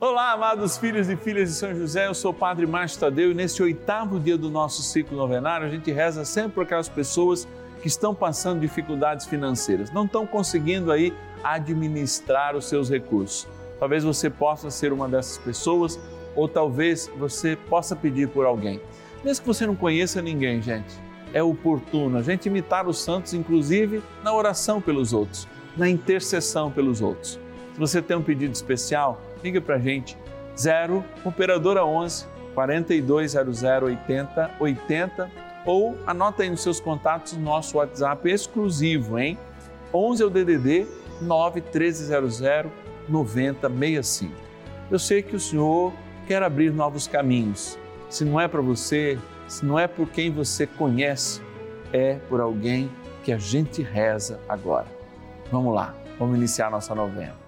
Olá, amados filhos e filhas de São José, eu sou o Padre Márcio Tadeu e nesse oitavo dia do nosso ciclo novenário a gente reza sempre por aquelas pessoas que estão passando dificuldades financeiras, não estão conseguindo aí administrar os seus recursos. Talvez você possa ser uma dessas pessoas ou talvez você possa pedir por alguém. Mesmo que você não conheça ninguém, gente, é oportuno a gente imitar os santos, inclusive na oração pelos outros, na intercessão pelos outros. Se você tem um pedido especial, liga para a gente, 0 Operadora 11 4200 80 80 ou anota aí nos seus contatos o nosso WhatsApp exclusivo, hein? 11 é o DDD 9 1300 9065. Eu sei que o Senhor quer abrir novos caminhos. Se não é para você, se não é por quem você conhece, é por alguém que a gente reza agora. Vamos lá, vamos iniciar nossa novena.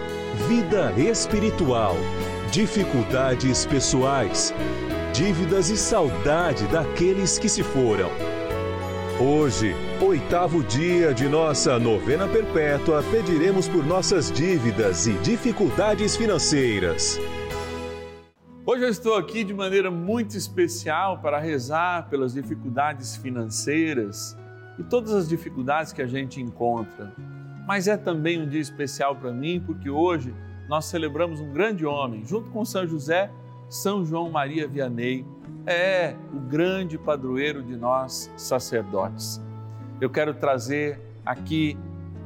vida espiritual, dificuldades pessoais, dívidas e saudade daqueles que se foram. Hoje, oitavo dia de nossa novena perpétua, pediremos por nossas dívidas e dificuldades financeiras. Hoje eu estou aqui de maneira muito especial para rezar pelas dificuldades financeiras e todas as dificuldades que a gente encontra mas é também um dia especial para mim porque hoje nós celebramos um grande homem, junto com São José, São João Maria Vianney, é o grande padroeiro de nós sacerdotes. Eu quero trazer aqui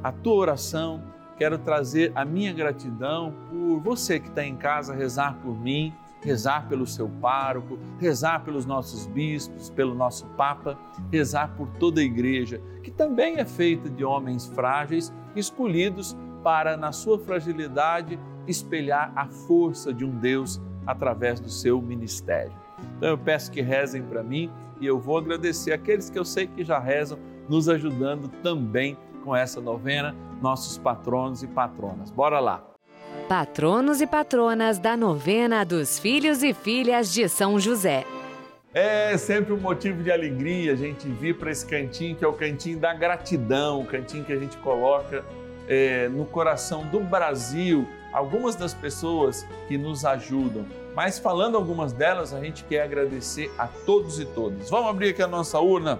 a tua oração, quero trazer a minha gratidão por você que está em casa rezar por mim rezar pelo seu pároco, rezar pelos nossos bispos, pelo nosso Papa, rezar por toda a igreja, que também é feita de homens frágeis, escolhidos para, na sua fragilidade, espelhar a força de um Deus através do seu ministério. Então eu peço que rezem para mim e eu vou agradecer aqueles que eu sei que já rezam, nos ajudando também com essa novena, nossos patronos e patronas. Bora lá! Patronos e patronas da novena dos filhos e filhas de São José. É sempre um motivo de alegria a gente vir para esse cantinho que é o cantinho da gratidão, o cantinho que a gente coloca é, no coração do Brasil algumas das pessoas que nos ajudam. Mas falando algumas delas, a gente quer agradecer a todos e todas. Vamos abrir aqui a nossa urna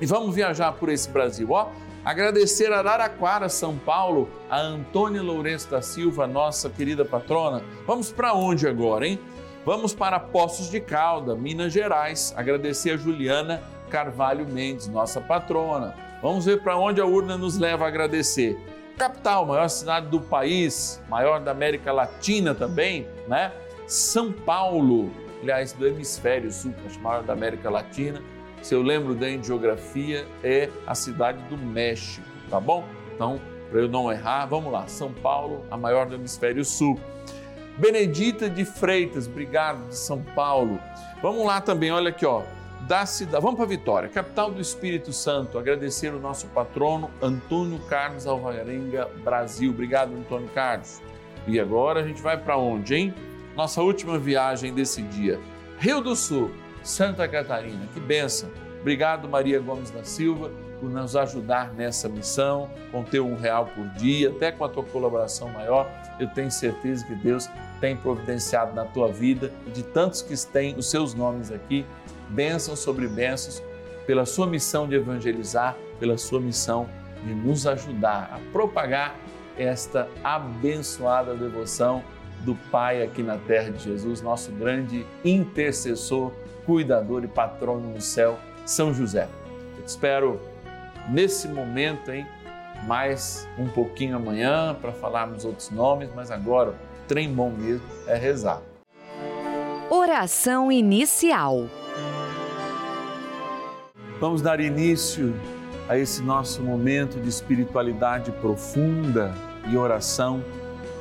e vamos viajar por esse Brasil. Ó, Agradecer a Araraquara, São Paulo, a Antônia Lourenço da Silva, nossa querida patrona. Vamos para onde agora, hein? Vamos para Poços de Calda, Minas Gerais. Agradecer a Juliana Carvalho Mendes, nossa patrona. Vamos ver para onde a urna nos leva a agradecer. Capital, maior cidade do país, maior da América Latina também, né? São Paulo, aliás, do hemisfério sul, acho maior da América Latina se eu lembro bem de geografia, é a cidade do México, tá bom? Então, para eu não errar, vamos lá. São Paulo, a maior do hemisfério sul. Benedita de Freitas, obrigado de São Paulo. Vamos lá também, olha aqui, ó. Da cidade, vamos para Vitória, capital do Espírito Santo. Agradecer o nosso patrono Antônio Carlos Alvarenga Brasil. Obrigado, Antônio Carlos. E agora a gente vai para onde, hein? Nossa última viagem desse dia. Rio do Sul. Santa Catarina. Que benção! Obrigado, Maria Gomes da Silva, por nos ajudar nessa missão, com teu um real por dia, até com a tua colaboração maior. Eu tenho certeza que Deus tem providenciado na tua vida e de tantos que têm os seus nomes aqui, bênçãos sobre bênçãos, pela sua missão de evangelizar, pela sua missão de nos ajudar a propagar esta abençoada devoção do Pai aqui na terra de Jesus, nosso grande intercessor, cuidador e patrono no céu, São José. Eu te espero nesse momento, hein? Mais um pouquinho amanhã para falarmos outros nomes, mas agora o trem bom mesmo é rezar. Oração inicial. Vamos dar início a esse nosso momento de espiritualidade profunda e oração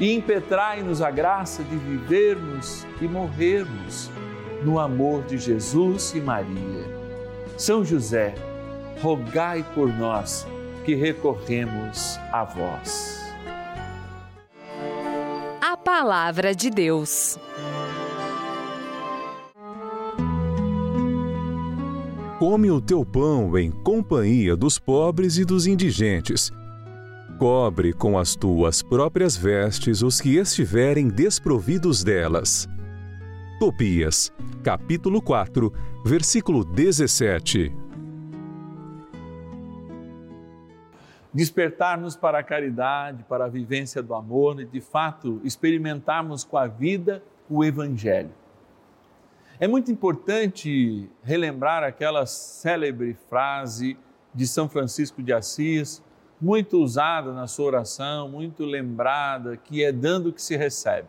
e impetrai-nos a graça de vivermos e morrermos no amor de Jesus e Maria. São José, rogai por nós que recorremos a vós. A Palavra de Deus. Come o teu pão em companhia dos pobres e dos indigentes Cobre com as tuas próprias vestes os que estiverem desprovidos delas. Tobias, capítulo 4, versículo 17. Despertar-nos para a caridade, para a vivência do amor e, de fato, experimentarmos com a vida o Evangelho. É muito importante relembrar aquela célebre frase de São Francisco de Assis, muito usada na sua oração, muito lembrada, que é dando que se recebe.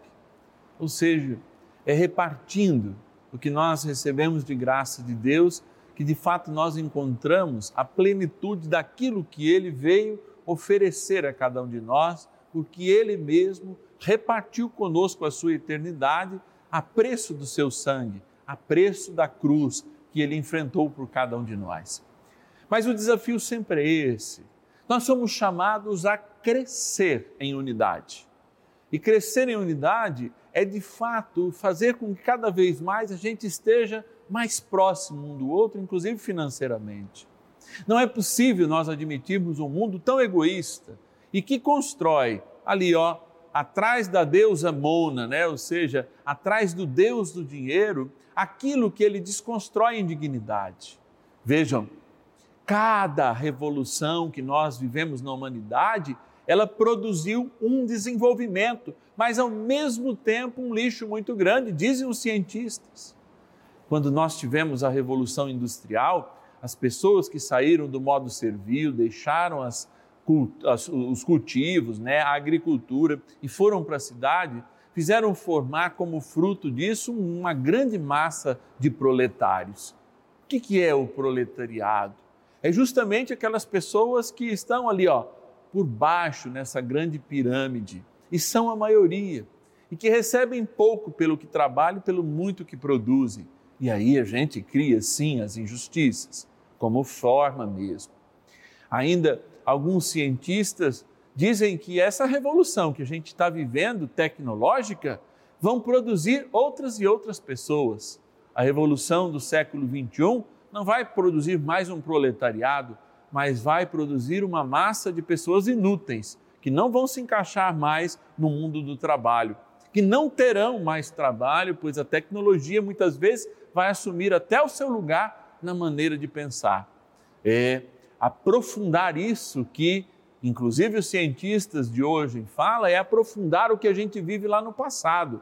Ou seja, é repartindo o que nós recebemos de graça de Deus, que de fato nós encontramos a plenitude daquilo que ele veio oferecer a cada um de nós, porque ele mesmo repartiu conosco a sua eternidade a preço do seu sangue, a preço da cruz que ele enfrentou por cada um de nós. Mas o desafio sempre é esse nós somos chamados a crescer em unidade. E crescer em unidade é, de fato, fazer com que cada vez mais a gente esteja mais próximo um do outro, inclusive financeiramente. Não é possível nós admitirmos um mundo tão egoísta e que constrói ali, ó, atrás da deusa Mona, né? ou seja, atrás do Deus do dinheiro, aquilo que ele desconstrói em dignidade. Vejam, cada revolução que nós vivemos na humanidade, ela produziu um desenvolvimento, mas ao mesmo tempo um lixo muito grande, dizem os cientistas. Quando nós tivemos a revolução industrial, as pessoas que saíram do modo servil, deixaram as os cultivos, né, a agricultura, e foram para a cidade, fizeram formar como fruto disso uma grande massa de proletários. O que, que é o proletariado? É justamente aquelas pessoas que estão ali, ó, por baixo nessa grande pirâmide, e são a maioria, e que recebem pouco pelo que trabalham, pelo muito que produzem. E aí a gente cria sim as injustiças, como forma mesmo. Ainda alguns cientistas dizem que essa revolução que a gente está vivendo, tecnológica, vão produzir outras e outras pessoas. A revolução do século 21 não vai produzir mais um proletariado, mas vai produzir uma massa de pessoas inúteis, que não vão se encaixar mais no mundo do trabalho, que não terão mais trabalho, pois a tecnologia muitas vezes vai assumir até o seu lugar na maneira de pensar. É aprofundar isso que, inclusive, os cientistas de hoje falam, é aprofundar o que a gente vive lá no passado.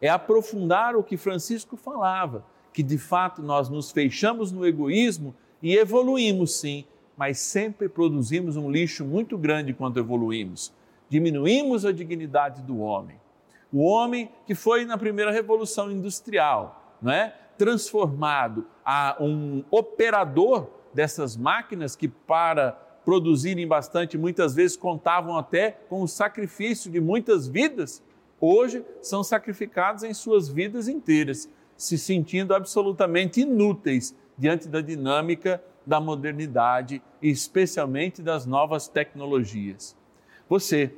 É aprofundar o que Francisco falava, que de fato nós nos fechamos no egoísmo e evoluímos sim, mas sempre produzimos um lixo muito grande quando evoluímos. Diminuímos a dignidade do homem. O homem que foi na primeira revolução industrial, não é? transformado a um operador dessas máquinas que, para produzirem bastante, muitas vezes contavam até com o sacrifício de muitas vidas, hoje são sacrificados em suas vidas inteiras, se sentindo absolutamente inúteis diante da dinâmica da modernidade e especialmente das novas tecnologias. Você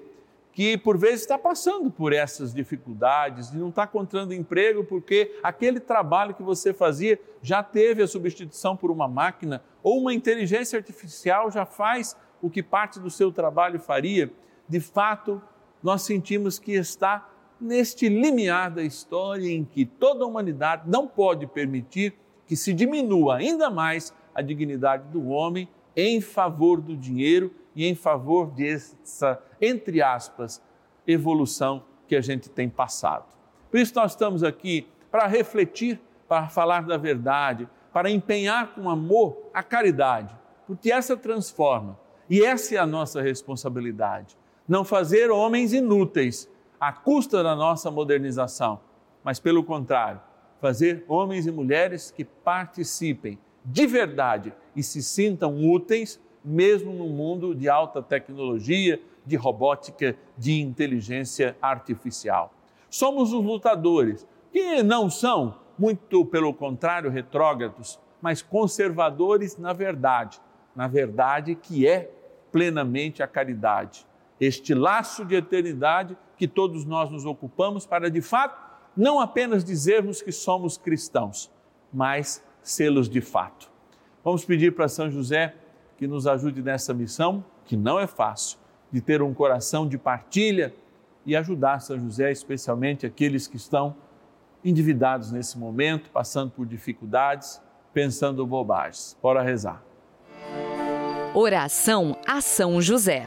que por vezes está passando por essas dificuldades, de não está encontrando emprego porque aquele trabalho que você fazia já teve a substituição por uma máquina ou uma inteligência artificial já faz o que parte do seu trabalho faria, de fato, nós sentimos que está neste limiar da história em que toda a humanidade não pode permitir que se diminua ainda mais a dignidade do homem em favor do dinheiro e em favor dessa, entre aspas, evolução que a gente tem passado. Por isso, nós estamos aqui para refletir, para falar da verdade, para empenhar com amor a caridade, porque essa transforma e essa é a nossa responsabilidade. Não fazer homens inúteis à custa da nossa modernização, mas, pelo contrário, fazer homens e mulheres que participem de verdade e se sintam úteis mesmo no mundo de alta tecnologia, de robótica, de inteligência artificial. Somos os lutadores, que não são, muito pelo contrário, retrógrados, mas conservadores na verdade, na verdade que é plenamente a caridade. Este laço de eternidade que todos nós nos ocupamos para, de fato, não apenas dizermos que somos cristãos, mas sê-los de fato. Vamos pedir para São José que nos ajude nessa missão, que não é fácil, de ter um coração de partilha e ajudar São José, especialmente aqueles que estão endividados nesse momento, passando por dificuldades, pensando bobagens. Bora rezar. Oração a São José.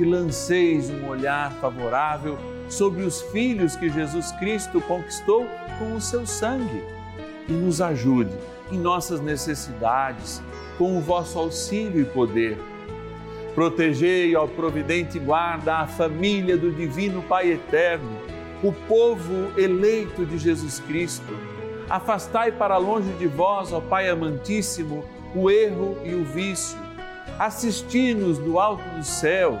que lanceis um olhar favorável sobre os filhos que Jesus Cristo conquistou com o seu sangue e nos ajude em nossas necessidades com o vosso auxílio e poder. Protegei, ao providente guarda, a família do Divino Pai Eterno, o povo eleito de Jesus Cristo. Afastai para longe de vós, ó Pai amantíssimo, o erro e o vício. Assisti-nos do alto do céu,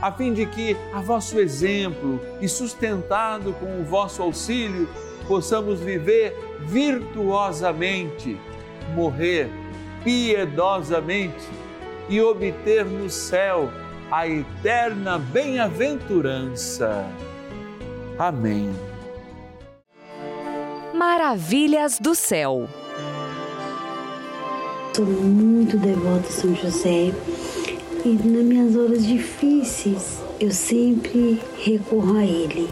a fim de que, a vosso exemplo e sustentado com o vosso auxílio, possamos viver virtuosamente, morrer piedosamente e obter no céu a eterna bem-aventurança. Amém. Maravilhas do céu. Sou muito devota a São José e nas minhas horas difíceis eu sempre recorro a ele.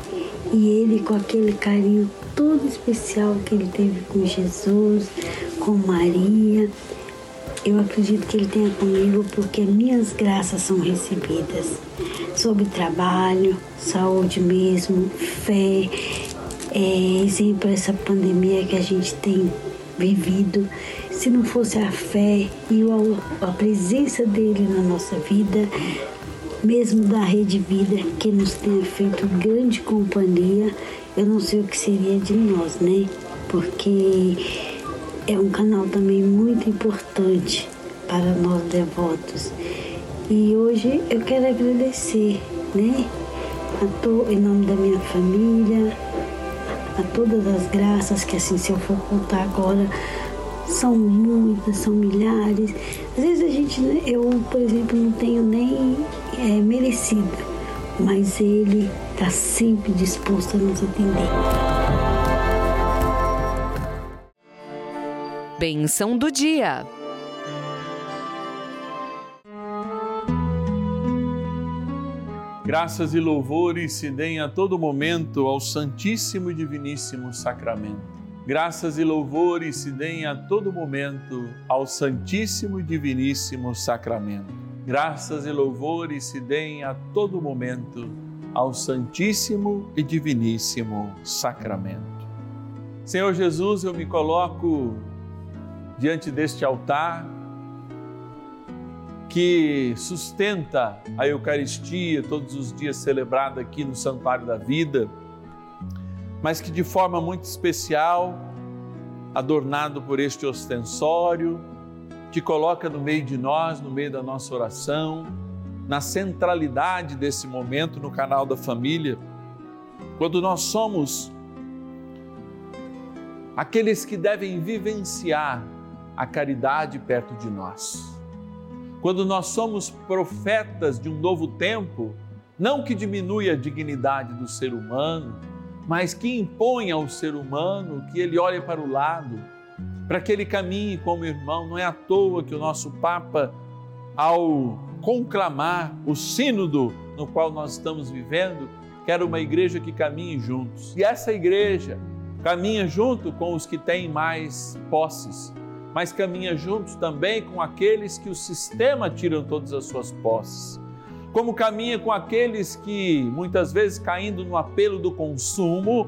E ele, com aquele carinho todo especial que ele teve com Jesus, com Maria, eu acredito que ele tenha comigo porque minhas graças são recebidas sobre trabalho, saúde mesmo, fé, é, exemplo essa pandemia que a gente tem vivido. Se não fosse a fé e a presença dele na nossa vida, mesmo da Rede Vida, que nos tenha feito grande companhia, eu não sei o que seria de nós, né? Porque é um canal também muito importante para nós devotos. E hoje eu quero agradecer, né? A to, em nome da minha família, a todas as graças que assim se eu for contar agora são muitas, são milhares. Às vezes a gente, né, eu por exemplo, não tenho nem é, merecido, mas ele está sempre disposto a nos atender. Benção do dia. Graças e louvores se deem a todo momento ao Santíssimo e Diviníssimo Sacramento. Graças e louvores se deem a todo momento ao Santíssimo e Diviníssimo Sacramento. Graças e louvores se deem a todo momento ao Santíssimo e Diviníssimo Sacramento. Senhor Jesus, eu me coloco diante deste altar que sustenta a Eucaristia todos os dias celebrada aqui no Santuário da Vida, mas que de forma muito especial, adornado por este ostensório, te coloca no meio de nós, no meio da nossa oração, na centralidade desse momento no canal da família, quando nós somos aqueles que devem vivenciar a caridade perto de nós. Quando nós somos profetas de um novo tempo, não que diminui a dignidade do ser humano, mas que impõe ao ser humano que ele olhe para o lado, para que ele caminhe como irmão. Não é à toa que o nosso Papa, ao conclamar o sínodo no qual nós estamos vivendo, quer uma igreja que caminhe juntos. E essa igreja caminha junto com os que têm mais posses, mas caminha juntos também com aqueles que o sistema tiram todas as suas posses. Como caminha com aqueles que, muitas vezes caindo no apelo do consumo,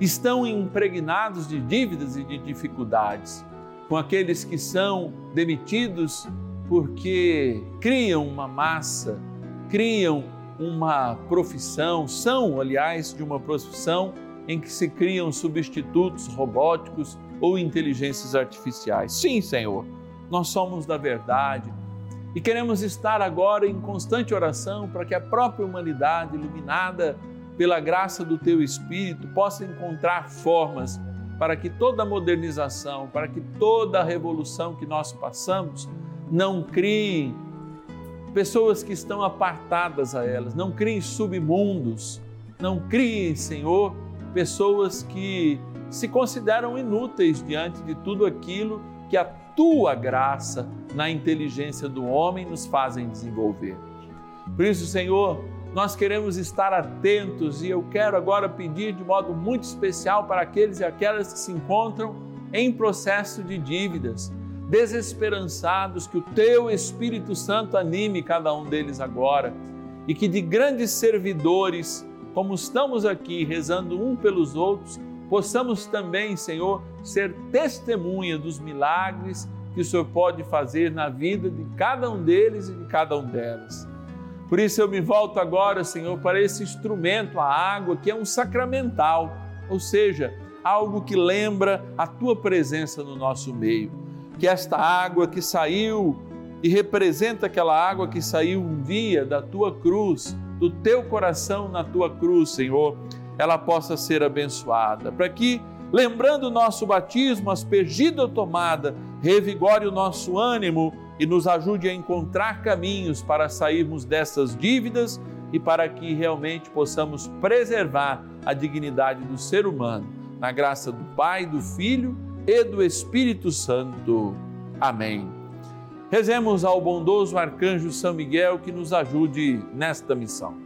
estão impregnados de dívidas e de dificuldades. Com aqueles que são demitidos porque criam uma massa, criam uma profissão, são, aliás, de uma profissão em que se criam substitutos robóticos ou inteligências artificiais. Sim, Senhor, nós somos da verdade e queremos estar agora em constante oração para que a própria humanidade, iluminada pela graça do Teu Espírito, possa encontrar formas para que toda modernização, para que toda revolução que nós passamos não crie pessoas que estão apartadas a elas, não criem submundos, não criem, Senhor, pessoas que se consideram inúteis diante de tudo aquilo que a tua graça na inteligência do homem nos fazem desenvolver. Por isso, Senhor, nós queremos estar atentos e eu quero agora pedir de modo muito especial para aqueles e aquelas que se encontram em processo de dívidas, desesperançados, que o teu Espírito Santo anime cada um deles agora e que de grandes servidores, como estamos aqui rezando um pelos outros, possamos também, Senhor, ser testemunha dos milagres que o Senhor pode fazer na vida de cada um deles e de cada um delas. Por isso eu me volto agora, Senhor, para esse instrumento, a água, que é um sacramental, ou seja, algo que lembra a tua presença no nosso meio. Que esta água que saiu e representa aquela água que saiu um dia da tua cruz do teu coração na tua cruz, Senhor, ela possa ser abençoada, para que, lembrando o nosso batismo, aspergida ou tomada, revigore o nosso ânimo e nos ajude a encontrar caminhos para sairmos dessas dívidas e para que realmente possamos preservar a dignidade do ser humano. Na graça do Pai, do Filho e do Espírito Santo. Amém. Rezemos ao bondoso arcanjo São Miguel que nos ajude nesta missão.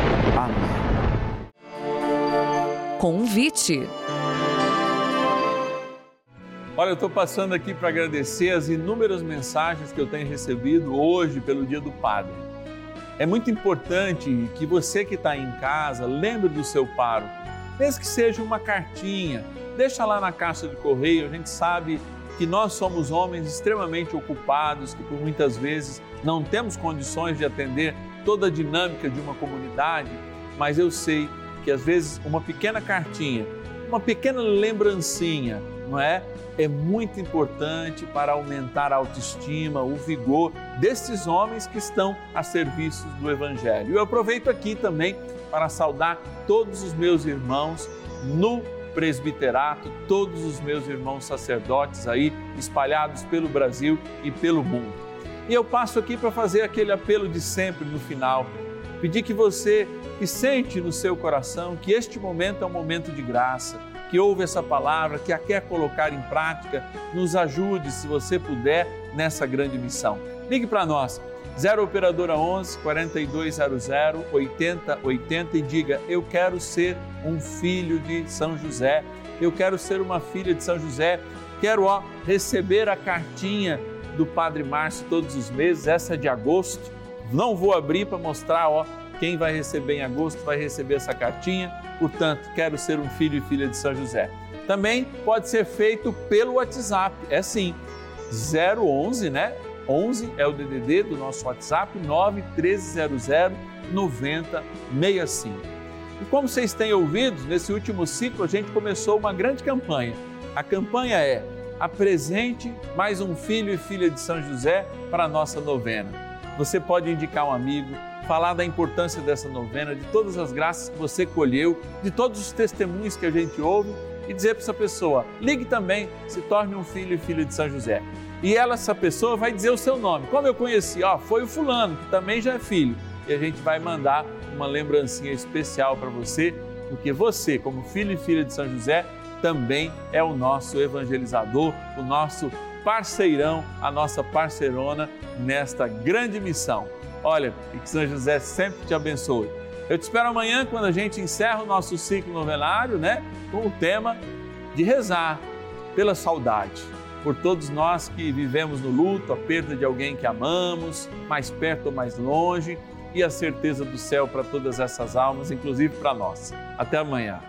Amém. Convite. Olha, eu estou passando aqui para agradecer as inúmeras mensagens que eu tenho recebido hoje pelo Dia do Padre. É muito importante que você que está em casa lembre do seu pároco, mesmo que seja uma cartinha deixa lá na caixa de correio. A gente sabe que nós somos homens extremamente ocupados, que por muitas vezes não temos condições de atender toda a dinâmica de uma comunidade, mas eu sei que às vezes uma pequena cartinha, uma pequena lembrancinha, não é? É muito importante para aumentar a autoestima, o vigor desses homens que estão a serviço do Evangelho. Eu aproveito aqui também para saudar todos os meus irmãos no presbiterato, todos os meus irmãos sacerdotes aí espalhados pelo Brasil e pelo mundo. E eu passo aqui para fazer aquele apelo de sempre no final, pedir que você que sente no seu coração que este momento é um momento de graça, que ouve essa palavra, que a quer colocar em prática, nos ajude, se você puder, nessa grande missão. Ligue para nós 0 Operadora 11 4200 8080 e diga: Eu quero ser um filho de São José, eu quero ser uma filha de São José, quero ó, receber a cartinha do Padre Márcio todos os meses, essa é de agosto. Não vou abrir para mostrar ó, quem vai receber em agosto, vai receber essa cartinha. Portanto, quero ser um filho e filha de São José. Também pode ser feito pelo WhatsApp, é sim, 011, né? 11 é o DDD do nosso WhatsApp 91300 9065. E como vocês têm ouvido, nesse último ciclo a gente começou uma grande campanha. A campanha é Apresente mais um filho e filha de São José para a nossa novena. Você pode indicar um amigo, falar da importância dessa novena, de todas as graças que você colheu, de todos os testemunhos que a gente ouve e dizer para essa pessoa: ligue também, se torne um filho e filha de São José e ela, essa pessoa, vai dizer o seu nome. Como eu conheci, ó, foi o fulano, que também já é filho. E a gente vai mandar uma lembrancinha especial para você, porque você, como filho e filha de São José, também é o nosso evangelizador, o nosso parceirão, a nossa parceirona nesta grande missão. Olha, que São José sempre te abençoe. Eu te espero amanhã quando a gente encerra o nosso ciclo novenário, né? Com o tema de rezar pela saudade por todos nós que vivemos no luto, a perda de alguém que amamos, mais perto ou mais longe, e a certeza do céu para todas essas almas, inclusive para nós. Até amanhã.